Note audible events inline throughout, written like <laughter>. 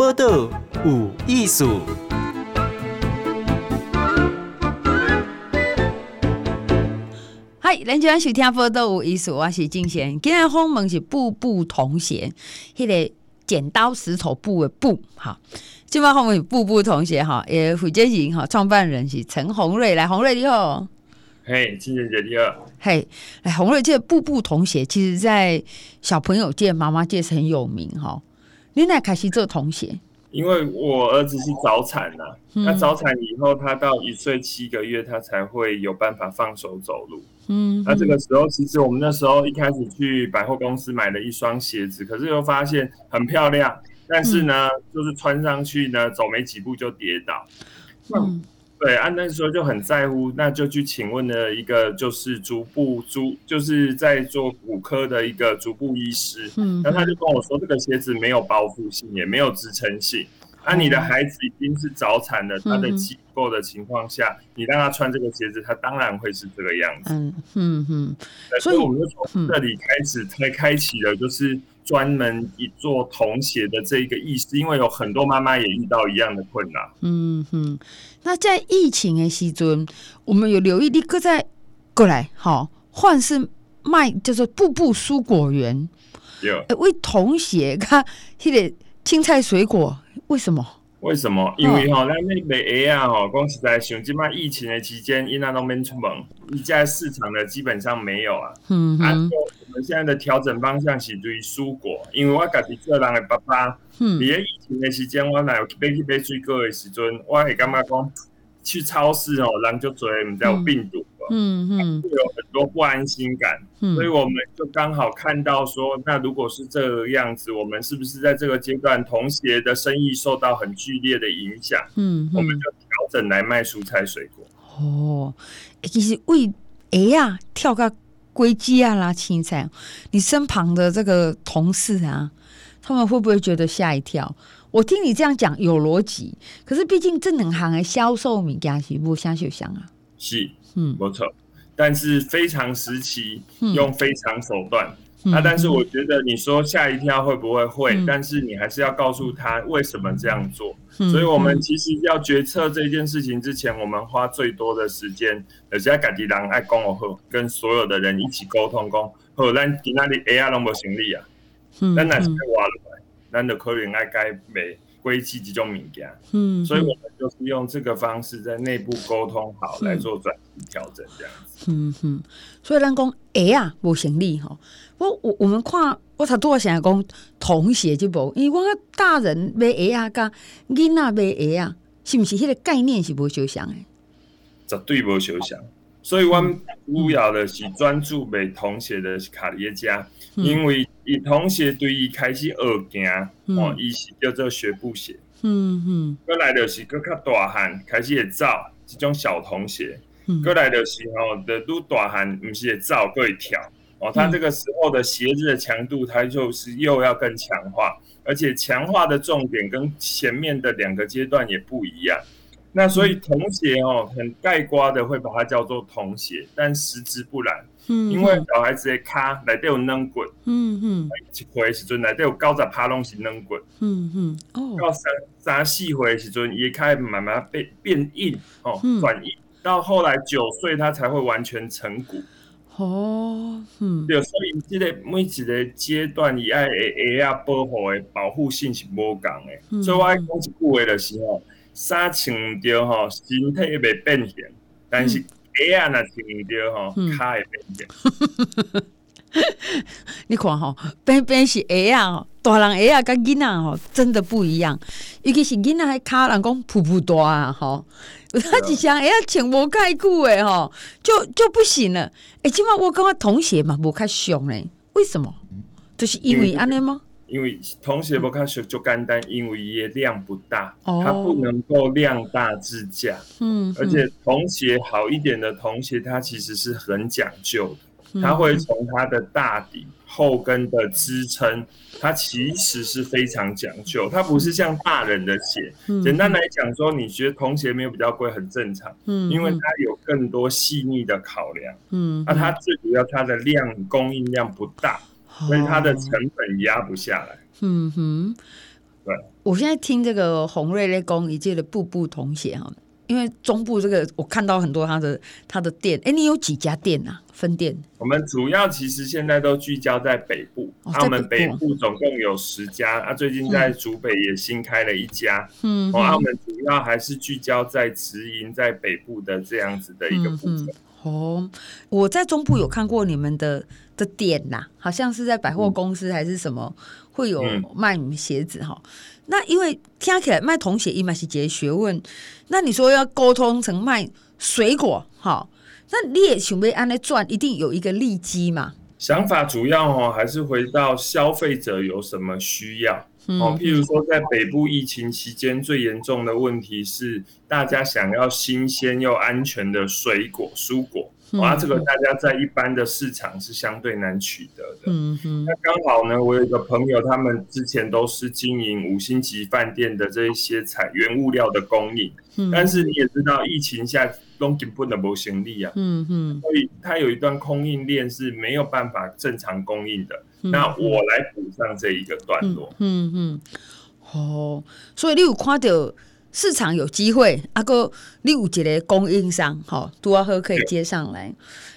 报道有艺术。嗨，咱今晚收听报道有艺术，我是静贤。今日访问是步步同学，迄、那个剪刀石头布的布。哈，今晚访问是步步同学哈，也负责人哈，创办人是陈宏瑞。来，宏瑞你好。嘿，静贤姐你好。嘿，来，鸿瑞，这个步步同学，其实在小朋友界、妈妈界是很有名哈。你哪开始做童鞋？因为我儿子是早产呐、啊，那、嗯、早产以后，他到一岁七个月，他才会有办法放手走路。嗯，那这个时候，其实我们那时候一开始去百货公司买了一双鞋子，可是又发现很漂亮，但是呢，嗯、就是穿上去呢，走没几步就跌倒。嗯。对，啊，那时候就很在乎，那就去请问了一个就是足部足，就是在做骨科的一个足部医师，嗯，然后他就跟我说，这个鞋子没有包覆性，也没有支撑性，啊，你的孩子已经是早产了，他的机构的情况下，你让他穿这个鞋子，他当然会是这个样子，嗯嗯嗯，所以我们就从这里开始才开启了，就是。专门以做童鞋的这一个意识，因为有很多妈妈也遇到一样的困难。嗯哼，那在疫情的时阵，我们有留意你搁在过来，好，换是卖叫做步步蔬果园，有为童鞋看那个青菜水果，为什么？为什么？因为哈，咱那卖鞋啊，哈，讲实在，像即摆疫情的期间，因那都免出门，一家市场的基本上没有啊。嗯嗯。啊，我们现在的调整方向是对于蔬果，因为我家己做人的爸爸，嗯，在疫情的时间，我来有买去买水果的时阵，我会感觉讲去超市哦，人就多，唔知有病毒。嗯嗯，会有很多不安心感，嗯，所以我们就刚好看到说，那如果是这个样子，我们是不是在这个阶段，童鞋的生意受到很剧烈的影响？嗯，我们就调整来卖蔬菜水果。哦，其实为哎呀，跳个龟鸡啊，啦青菜，你身旁的这个同事啊，他们会不会觉得吓一跳？我听你这样讲有逻辑，可是毕竟这两行的销售物件是不相相像啊。是。嗯，没错，但是非常时期用非常手段，那、嗯啊、但是我觉得你说吓一跳会不会会、嗯，但是你还是要告诉他为什么这样做。嗯、所以我们其实要决策这件事情之前，我们花最多的时间，而且赶集人爱跟我后，跟所有的人一起沟通讲，好，咱今仔日 AI 拢无行李啊，咱若是要活落来，咱就可能爱改卖。归期几种物件，嗯，所以我们就是用这个方式在内部沟通好来做转型调整这样子，嗯哼。所以咱讲鞋啊，无行李哈。我我我们看我才多想讲童鞋就无，因为我大人买鞋啊，甲囡仔买鞋啊，是不是迄个概念是无相像诶？绝对无相像。所以我们主要的是专注被童鞋的卡列加。因为以童鞋对于开始学行，哦，伊是叫做学步鞋。嗯嗯，过来的是更较大汉开始会走这种小童鞋。过来的时候的都大汉毋是会走，可以跳。哦，他这个时候的鞋子的强度，它就是又要更强化，而且强化的重点跟前面的两个阶段也不一样。那所以童鞋哦，很盖瓜的会把它叫做童鞋，但实质不然。嗯，因为小孩子的脚内底有软骨，嗯嗯，一岁时阵内底有九十趴拢是软骨，嗯嗯，哦，到三三四岁时阵，也开始慢慢变变硬，哦，转、嗯、硬，到后来九岁他才会完全成骨。哦，嗯，对，所以这个每一个阶段以爱的鞋啊保护的保护性是无共的，所以我爱讲一句话的时候，衫穿着吼身体袂变形，但是。鞋啊，若穿着吼，骹会变形。<laughs> 你看吼，变变是鞋啊，大人鞋啊，甲囡仔吼真的不一样。尤其是囡仔还卡人讲噗噗大啊，吼，他一双鞋啊穿无盖久诶，吼，就就不行了。哎、欸，起码我感觉童鞋嘛，无较俗嘞，为什么？就是因为安尼吗？因为童鞋不看就就简单，因为也量不大，哦，它不能够量大制价。嗯，而且童鞋好一点的童鞋，它其实是很讲究的，它会从它的大底、后跟的支撑，它其实是非常讲究。它不是像大人的鞋，简单来讲说，你觉得童鞋没有比较贵，很正常。嗯，因为它有更多细腻的考量。嗯，那它最主要它的量供应量不大。所以它的成本压不下来。嗯哼，对，我现在听这个洪瑞咧公一届的步步同鞋哈，因为中部这个我看到很多他的他的店，哎，你有几家店啊？分店？我们主要其实现在都聚焦在北部，那、哦啊、我们北部总共有十家，啊，最近在竹北也新开了一家，嗯，哦，啊、我们主要还是聚焦在直营在北部的这样子的一个部分。哦，我在中部有看过你们的的店呐，好像是在百货公司还是什么，嗯、会有卖你们鞋子哈。那因为听起来卖童鞋一嘛是节学问，那你说要沟通成卖水果哈，那你也准备安来赚，一定有一个利基嘛？想法主要哦，还是回到消费者有什么需要。哦，譬如说，在北部疫情期间，最严重的问题是大家想要新鲜又安全的水果、蔬果，哇，这个大家在一般的市场是相对难取得的。嗯嗯。那刚好呢，我有一个朋友，他们之前都是经营五星级饭店的这一些材原物料的供应，但是你也知道，疫情下都根本的没行李啊。嗯嗯。所以它有一段供应链是没有办法正常供应的。那我来补上这一个段落。嗯嗯，哦，所以你有看到市场有机会，阿哥你有一个供应商，好，多少盒可以接上来。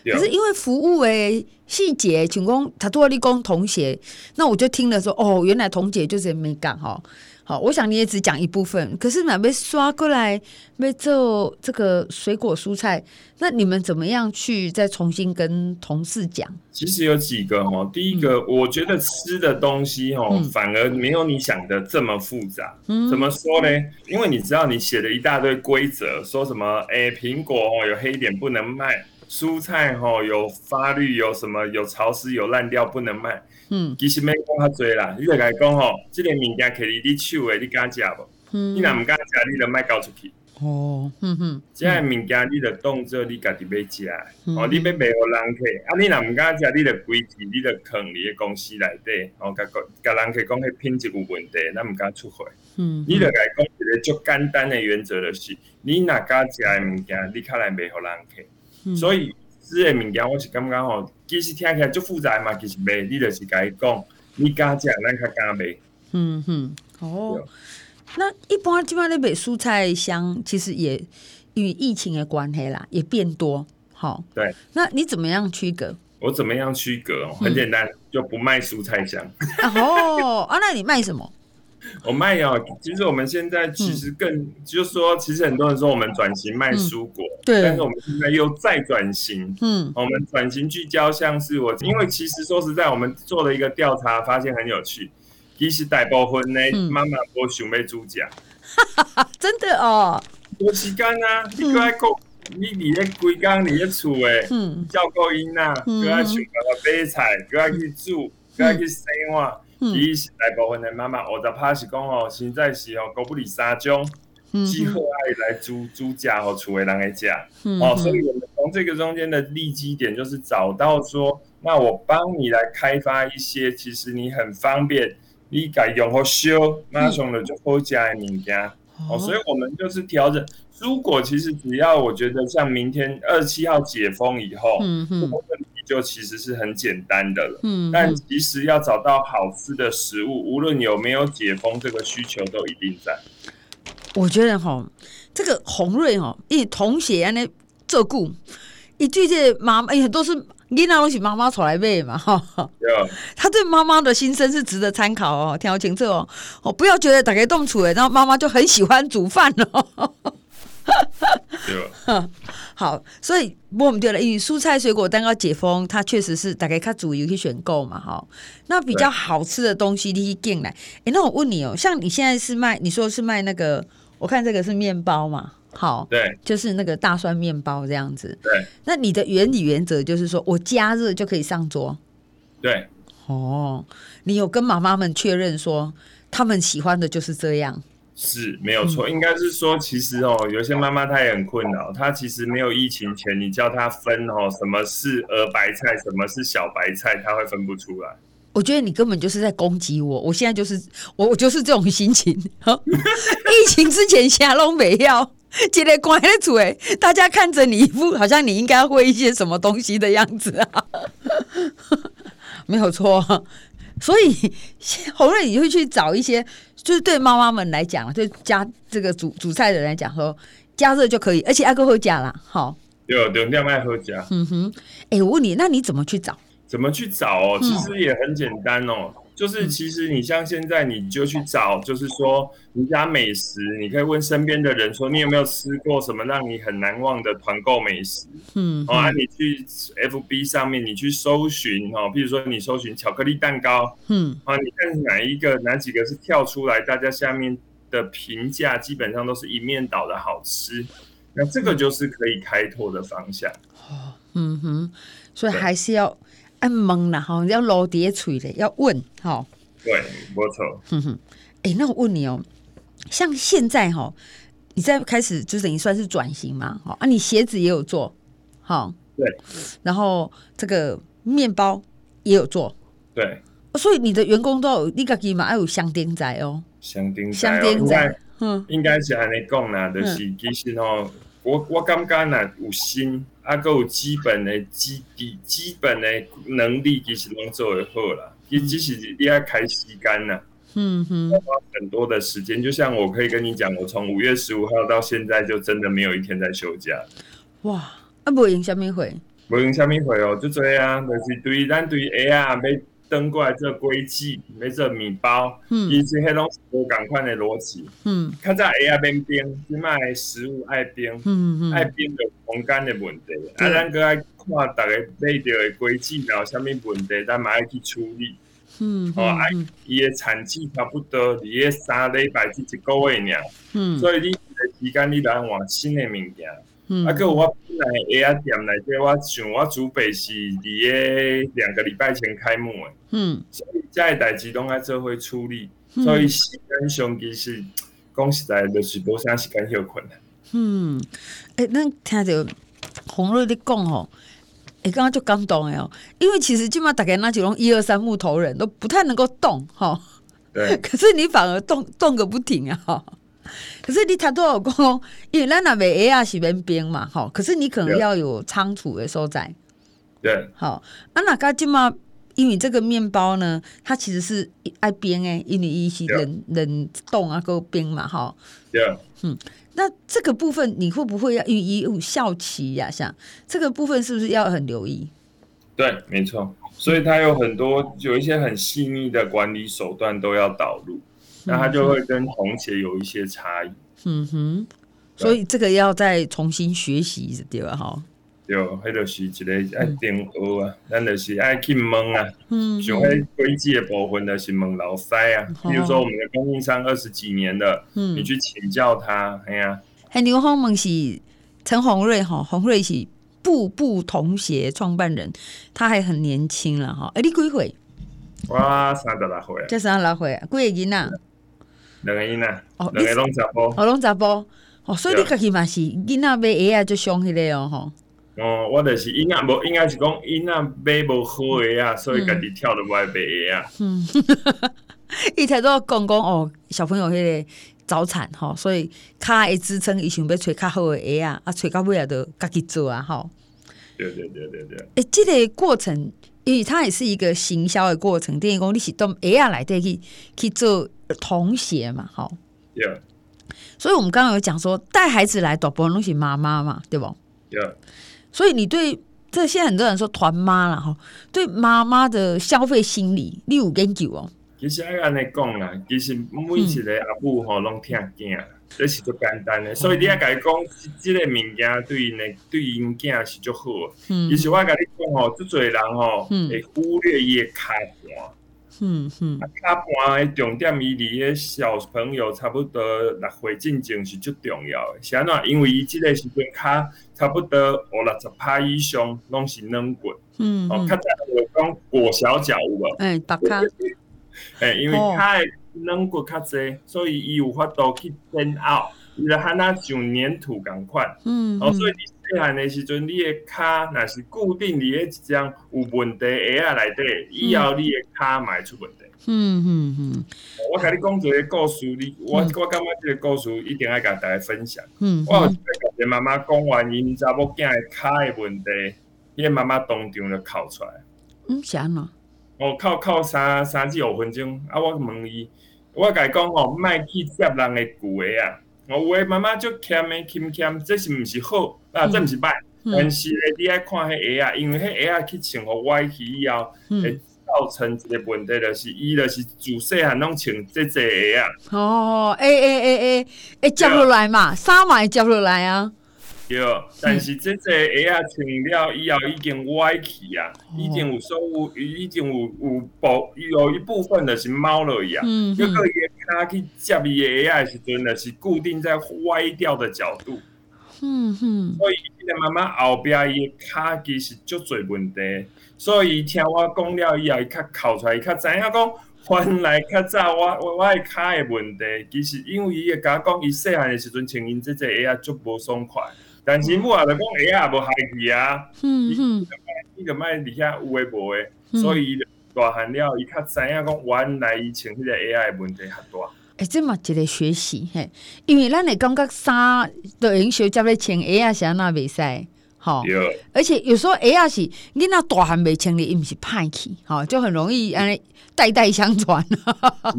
可是因为服务诶细节，像讲他多你讲童鞋，那我就听了说，哦，原来童鞋就是没讲哈。好，我想你也只讲一部分，可是买被刷过来，被做这个水果蔬菜，那你们怎么样去再重新跟同事讲？其实有几个哈，第一个，我觉得吃的东西哈，反而没有你想的这么复杂。嗯，怎么说呢？因为你知道你写了一大堆规则，说什么？哎，苹果哦有黑点不能卖，蔬菜哦有发绿，有什么有潮湿有烂掉不能卖。嗯，其实没讲较多啦，你就来讲吼，这个物件摕伫你手诶，你敢食无？嗯，你若唔敢食，你就卖交出去。哦，嗯哼，即个物件你就当做你家己要食，哦，你要卖互人客，啊，你若毋敢食，你就规矩，你就囥你诶公司内底，哦，甲个甲人客讲迄品质有问题，咱毋敢出货。嗯，你就来讲一个足简单诶原则就是，你若敢食诶物件，你较来卖互人客。所以。即个物件我是感觉吼，其实听起来足复杂嘛，其实卖你就是甲伊讲，你敢食，咱较敢卖。嗯哼，哦，那一般即摆咧卖蔬菜箱，其实也与疫情的关系啦，也变多。好，对，那你怎么样区隔？我怎么样区隔？很简单，嗯、就不卖蔬菜箱。哦，啊，那你卖什么？<laughs> 我卖哦，其实我们现在其实更，嗯、就是说，其实很多人说我们转型卖蔬果，嗯、对，但是我们现在又再转型，嗯，我们转型聚焦，像是我，因为其实说实在，我们做了一个调查，发现很有趣，其实大部分呢，妈妈都想要煮食，<laughs> 真的哦，有时间啊，你过来讲，你离咧规工离咧厝诶，嗯，照顾因呐，过来想办法买菜，过来去煮，过来去洗碗。其实大部分的妈妈，我的怕是讲哦，现在是哦，狗不理三种，只好爱来煮煮家和厝的人来食，哦，所以我们从这个中间的利基点，就是找到说，那我帮你来开发一些，其实你很方便，你改用好修，马上的就好加的物件，哦，所以我们就是调整。如果其实只要我觉得像明天二十七号解封以后，嗯嗯。就其实是很简单的了，嗯，但其实要找到好吃的食物，无论有没有解封，这个需求都一定在。我觉得哈，这个洪瑞哈，一同学安尼照顾，一句这妈妈，很多是囡仔都是妈妈出来喂嘛，哈，他对妈妈的心声是值得参考哦，听清楚哦，哦，不要觉得打开动处然后妈妈就很喜欢煮饭哦。对吧？<laughs> 好，所以我们对了，因为蔬菜水果蛋糕解封，它确实是大概它主要去选购嘛，哈。那比较好吃的东西，你进来。哎，那我问你哦，像你现在是卖，你说是卖那个，我看这个是面包嘛，好，对，就是那个大蒜面包这样子。对，那你的原理原则就是说我加热就可以上桌。对，哦，你有跟妈妈们确认说，他们喜欢的就是这样。是没有错，应该是说，其实哦，有些妈妈她也很困扰，她其实没有疫情前，你叫她分哦，什么是儿白菜，什么是小白菜，她会分不出来。我觉得你根本就是在攻击我，我现在就是我，我就是这种心情。<laughs> 疫情之前下拢没要，<laughs> 今天关了嘴，大家看着你一副好像你应该会一些什么东西的样子啊，<laughs> 没有错。所以 <laughs> 红瑞，你会去找一些，就是对妈妈们来讲，对加这个煮煮菜的人来讲，说加热就可以，而且爱够会加啦，好。有有量爱喝加。嗯哼，哎、欸，我问你，那你怎么去找？怎么去找哦？其实也很简单哦。嗯就是其实你像现在你就去找，就是说你家美食，你可以问身边的人说，你有没有吃过什么让你很难忘的团购美食？嗯，哦，啊，你去 FB 上面你去搜寻哦，比如说你搜寻巧克力蛋糕，嗯，啊，你看哪一个哪几个是跳出来，大家下面的评价基本上都是一面倒的好吃，那这个就是可以开拓的方向。哦，嗯哼，所以还是要。爱问啦，哈，要老爹锤的，要问，哈。对，没错。哼哼，哎，那我问你哦，像现在哈，你在开始就等于算是转型嘛，哈啊，你鞋子也有做，哈。对。然后这个面包也有做。对。所以你的员工都有你家己嘛，要有香丁仔哦。香丁香丁仔，嗯，应该是按你讲啦，就是其实哦，我我感觉呢有心。啊，够有基本的基底，基本的能力其实拢做得好啦。其实只是你要开时间呐，嗯哼，花很多的时间。就像我可以跟你讲，我从五月十五号到现在，就真的没有一天在休假。哇，啊，不用虾米会？不用虾米会哦，就这样，就是对咱对下啊，要登过来做规矩，要做面包，嗯，其实迄种无共款的逻辑，嗯，较早下啊变冰，即卖食物爱冰，嗯嗯，爱冰的。空间的问题，啊，咱搁爱看大家买着的规矩，然后啥物问题，咱嘛爱去处理。嗯，哦，啊，伊的产季差不多，你个三礼拜至一个月尔。嗯，所以你个时间你来换新的物件。嗯，啊，搁有我本来鞋仔店内底，我想我准备是伫个两个礼拜前开幕的。嗯，所以这个代志拢爱做伙处理，所以时间上其实讲实在，就是无啥时间休困难。嗯，哎、欸，那听着洪瑞的讲吼，哎、欸，刚刚就感动哎哦，因为其实基本上大概那几种一二三木头人都不太能够动哈，对，<laughs> 可是你反而动动个不停啊哈，可是你他多少公，因为咱那边 A R 是边边嘛吼，可是你可能要有仓储的所在，对，好，啊那个基本上因为这个面包呢，它其实是爱冰哎，因为一些冷冷冻啊够冰嘛哈，对，嗯。那这个部分你会不会要予以有效期呀？像这个部分是不是要很留意？对，没错，所以它有很多有一些很细腻的管理手段都要导入，那它就会跟红鞋有一些差异。嗯哼，所以这个要再重新学习，对吧？哈。对，迄就是一个爱定学啊，咱就是爱去问啊。嗯，像迄规矩的部分，就是问老师啊。比如说，我们的供应商二十几年了，嗯，你去请教他，哎呀。还牛方问是陈洪瑞哈，洪瑞是步步童鞋创办人，他还很年轻了哈。哎，你几岁？我三十六岁。这三十六岁，几个囡仔？两个囡仔。哦，两个拢查甫。哦，拢查甫。哦，所以你家己嘛是囡仔买鞋啊，就上迄个哦，吼。哦，我就是应该，无应该是讲囡仔买无好鞋啊，所以家己跳落来买鞋啊。嗯，<laughs> 伊才都讲讲哦，小朋友迄个早产吼，所以骹会支撑，伊想要找较好的鞋啊，啊，找到尾啊，都家己做啊，吼。对对对对对。诶，这个过程，因为它也是一个行销的过程，等于讲你是从鞋啊内底去去做童鞋嘛，吼。对。所以我们刚刚有讲说，带孩子来大部分都是妈妈嘛，对不？对。所以你对这现在很多人说团妈了哈，对妈妈的消费心理你有研究哦？其实爱安尼讲啦，其实每一个阿母吼拢听囝，这是最简单的。嗯、所以你要甲伊讲，这个物件对因的对因囝是最好。嗯，其实我甲你讲吼，即侪人吼会忽略伊的卡盘。嗯嗯，卡盘的重点，伊离个小朋友差不多六岁进前是最重要的。是安怎？因为伊即个时阵卡差不多五六十趴以上拢是软骨。嗯，哦，较早有讲裹小脚有无？哎。<laughs> 哎，因为卡的软骨较侪，所以伊有法度去煎熬，伊就喊它像粘土共款。嗯，哦，所以你细汉的时阵，你的骹若是固定伫个一张有问题鞋仔内底，以后你的骹嘛会出问题。嗯嗯嗯。我甲你讲一个故事，你我我感觉这个故事一定要甲大家分享。嗯。我有一个妈妈讲完因查某囝的骹的问题，伊个妈妈当场就哭出来。嗯，啥呢？哦，靠靠三三至五分钟，啊，我问伊，我甲伊讲哦，莫去接人诶旧鞋啊，我有诶妈妈足欠诶欠欠，这是毋是好？啊，这毋是歹，嗯、但是咧，你爱看迄鞋啊，因为迄鞋啊去穿互歪去以后，会、嗯、造成一个问题，就是伊就是自细汉拢穿这只鞋啊。哦，诶诶诶诶，会接落来嘛，衫嘛会接落来啊。对，但是这只鞋啊穿了以后已经歪去啊，嗯、已经有所有，已经有有部有一部分的是猫了一样。嗯，就个伊骹去接伊鞋啊时阵，呢是固定在歪掉的角度。嗯哼，所以伊个妈妈后边伊个脚其实足侪问题，所以听我讲了以后，伊较考出来，伊较知影讲，原来较早我我我个骹的问题，其实因为伊会甲我讲，伊细汉的时阵穿因这只鞋啊足无爽快，但是母啊就讲鞋啊无害去啊，嗯哼，伊就卖伫遐有诶无诶，所以大汉了，伊较知影讲，原来伊穿迄个鞋啊问题较大。诶，这嘛一个学习嘿，因为咱会感觉衫都用小接咧穿鞋啊，是安那袂使，吼。而且有时候鞋啊是你那大汉未穿哩，伊毋是歹去，吼，就很容易安尼代代相传。是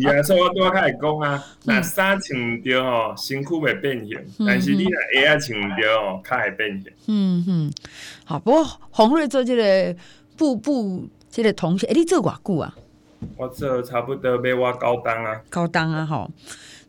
啊，所以我拄仔开始讲啊，那衫穿毋着吼，身躯会变形，但是你若鞋啊穿毋着吼，较会变形。嗯哼，好，不过鸿瑞做这个布布这个同学，诶，你做偌久啊？我做差不多要我高档啊，高档啊，吼。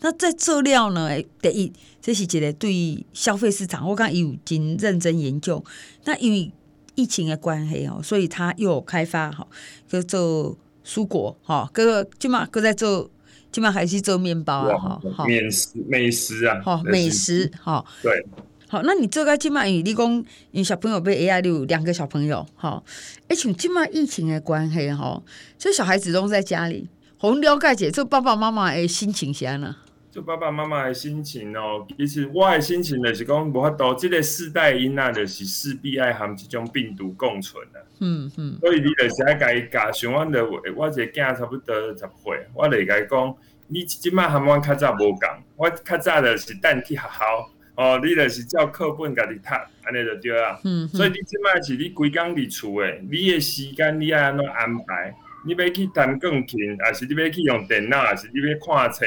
那在做料呢？第一，这是一个对消费市场，我刚有经认真研究。那因为疫情的关系哦，所以他又有开发哈，叫做蔬果哈，个起码搁在做，起码还是做面包啊，哈，美食美食啊，哈，美食哈，对。好，那你这个今麦，你讲你小朋友被 AI 六两个小朋友，哈，而且起码疫情的关系，哈，这小孩子都在家里，红了解姐，这爸爸妈妈的心情是安怎？这爸爸妈妈的心情哦，其实我的心情就是讲，无法度，这个世代因啊，就是势必爱含即种病毒共存的，嗯嗯，所以你就是爱甲伊教，像我的我一个囝差不多十岁，我嚟甲伊讲，你即摆含我较早无共，我较早就是等去学校。哦，你就是照课本家己读，安尼就对啊。嗯，所以你即摆是你规工伫厝诶，你诶时间你爱安怎安排？你要去弹钢琴，还是你要去用电脑，还是你要看册？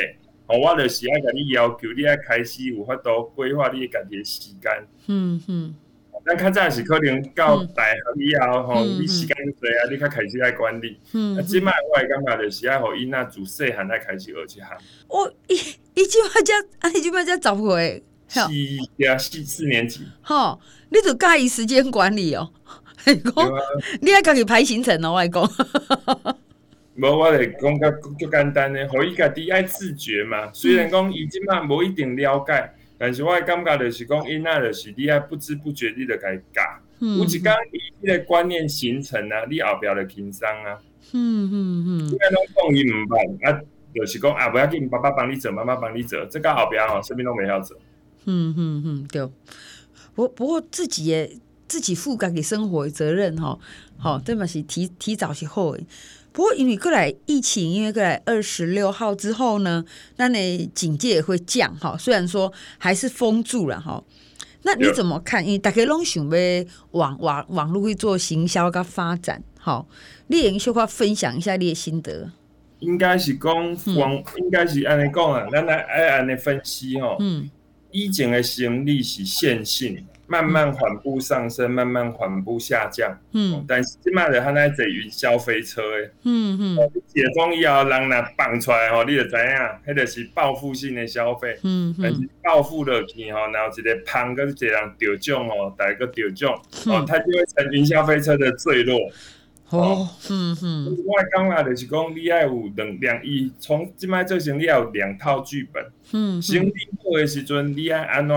哦，我就是爱甲你要求，你爱开始有法度规划你家己诶时间。嗯嗯。咱较早是可能到大学以后，吼、嗯，你时间多啊，你较开始爱管理。嗯。啊，即摆我会感觉就是爱互伊仔自细汉爱开始学一项。我伊伊即摆才，啊，伊即摆才十岁。四呀，四四年级。吼，你就介意时间管理哦？<laughs> 讲，你爱家己排行程哦，我讲。无，我来讲较足简单的，互伊家己爱自觉嘛。虽然讲伊即嘛无一定了解，但是我的感觉就是讲，因那就是你爱不知不觉你就该教。有一讲伊个观念形成啊，你后边就轻松啊。嗯嗯嗯。虽然拢讲伊毋捌，啊，就是讲啊，不要紧，爸爸帮你做，妈妈帮你做，这个后边吼，什么都没要做。嗯嗯嗯，对。不不过自己也自己负担给生活的责任哈，好，这嘛是提提早是好的。不过因为过来疫情，因为过来二十六号之后呢，那你警戒也会降哈。虽然说还是封住了哈，那你怎么看？因为大家拢想要网网网络会做行销跟发展，好，你也小可分享一下你的心得。应该是讲网，嗯、应该是按你讲啊，咱来爱按你分析哈。嗯。以前的行李是线性，慢慢缓步上升，慢慢缓步下降。嗯，但是现在的他那坐云霄飞车诶。嗯嗯。解封以后，人若放出来吼，你就知影，迄个是报复性的消费。嗯嗯。但是报复落去吼，然后一个胖跟一个人得奖哦，大个得奖哦，他就会成云霄飞车的坠落。哦，嗯嗯。我刚来就是讲，你爱有两两亿，从即卖做成你要有两套剧本。嗯。行李好的时阵，你爱安怎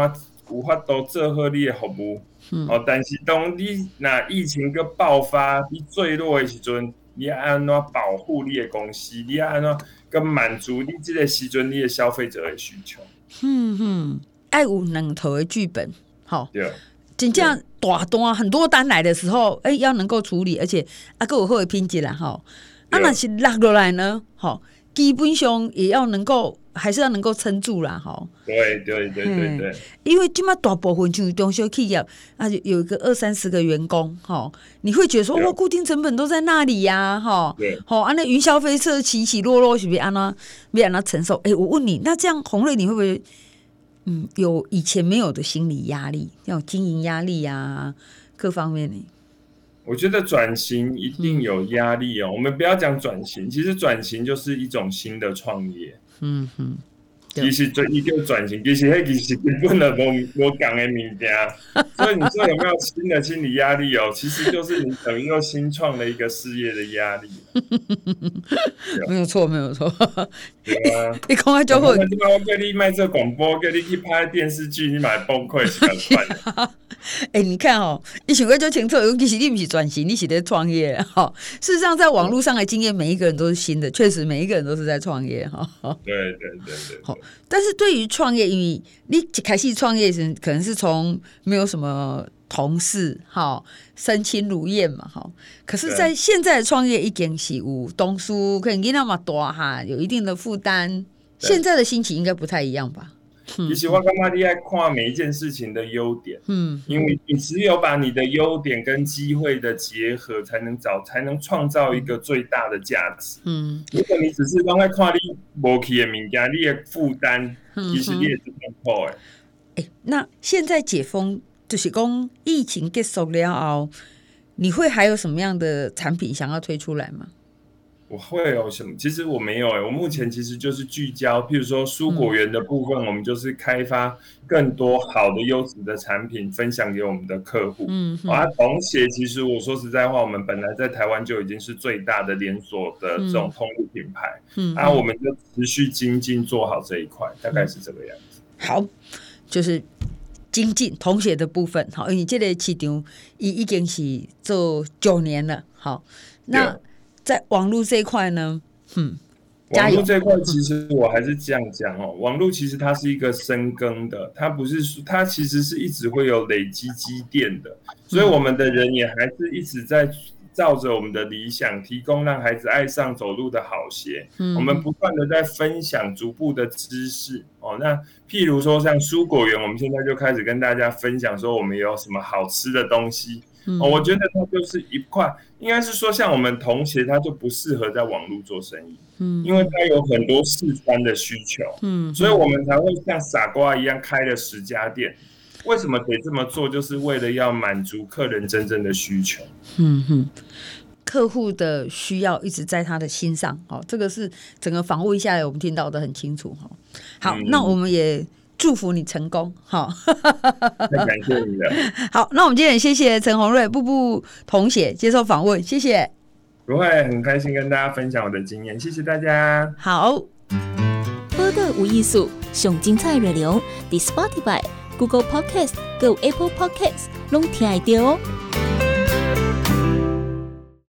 有法度做好你的服务。嗯。哦，但是当你那疫情个爆发，你坠落的时阵，你要安怎保护你的公司？你要安怎跟满足你这个时阵你的消费者的需求？嗯哼，爱有两头的剧本，好。对。真正大单很多单来的时候，哎、欸，要能够处理，而且啊，够有好的品质啦，哈。啊，那是落落来呢，吼，基本上也要能够还是要能够撑住啦，哈。对对对对对。因为今嘛大部分就中小企业啊，有一个二三十个员工，哈，你会觉得说，哇，固定成本都在那里呀，哈。对。好，啊，那云霄飞车起起落落，是不是安那，没安那承受？哎，我问你，那这样红瑞，你会不会，嗯，有以前没有的心理压力，要经营压力呀，各方面呢？我觉得转型一定有压力哦。嗯、我们不要讲转型，其实转型就是一种新的创业。嗯哼。其实转一个转型，其实那其实根本的我我讲的物件，<laughs> 所以你说有没有新的心理压力哦？其实就是你等于又新创了一个事业的压力。<laughs> 没有错，没有错。对啊，<laughs> 你讲话就会。我叫你卖这广播，叫你去拍电视剧，你买崩溃是很快。哎，你看哦，你想过就清楚，尤其是你不是转型，你是在创业哈。事实上，在网络上的经验，每一个人都是新的，确实每一个人都是在创业哈。对对对对。好，但是对于创业，因为你一开始创业时，可能是从没有什么同事哈，身轻如燕嘛哈。可是，在现在的创业，已经是有东叔可能那么多哈，有一定的负担。现在的心情应该不太一样吧？其实我干嘛你爱看每一件事情的优点，嗯，因为你只有把你的优点跟机会的结合，才能找，才能创造一个最大的价值，嗯。如果你只是光爱看你无去的物件，你的负担，其实你也是很破的。哎，那现在解封，就是讲疫情结束了后，你会还有什么样的产品想要推出来吗？我会有什么？其实我没有哎、欸，我目前其实就是聚焦，譬如说蔬果园的部分，我们就是开发更多好的优质的产品，分享给我们的客户。嗯，啊，童鞋其实我说实在话，我们本来在台湾就已经是最大的连锁的这种通路品牌。嗯，啊，我们就持续精进做好这一块，大概是这个样子。好，就是精进童鞋的部分。好，因为这个市场已已经是做九年了。好，那。在网络这一块呢，嗯，网络这一块其实我还是这样讲哦，网络其实它是一个深耕的，它不是说它其实是一直会有累积积淀的，所以我们的人也还是一直在照着我们的理想，提供让孩子爱上走路的好鞋。嗯，我们不断的在分享逐步的知识哦。那譬如说像蔬果园，我们现在就开始跟大家分享说我们有什么好吃的东西。嗯、哦，我觉得它就是一块，应该是说像我们童鞋，它就不适合在网络做生意，嗯，因为它有很多试穿的需求，嗯，所以我们才会像傻瓜一样开了十家店。为什么得这么做？就是为了要满足客人真正的需求。嗯哼，客户的需要一直在他的心上，哦，这个是整个访问下来我们听到的很清楚，哈。好，嗯、那我们也。祝福你成功，好，感谢你了。<laughs> 好，那我们今天也谢谢陈宏瑞，步步同写接受访问，谢谢。不会，很开心跟大家分享我的经验，谢谢大家。好，播个无艺术，上精彩内容，The Spotify、Google Podcast、Go Apple Podcasts，拢听得到哦。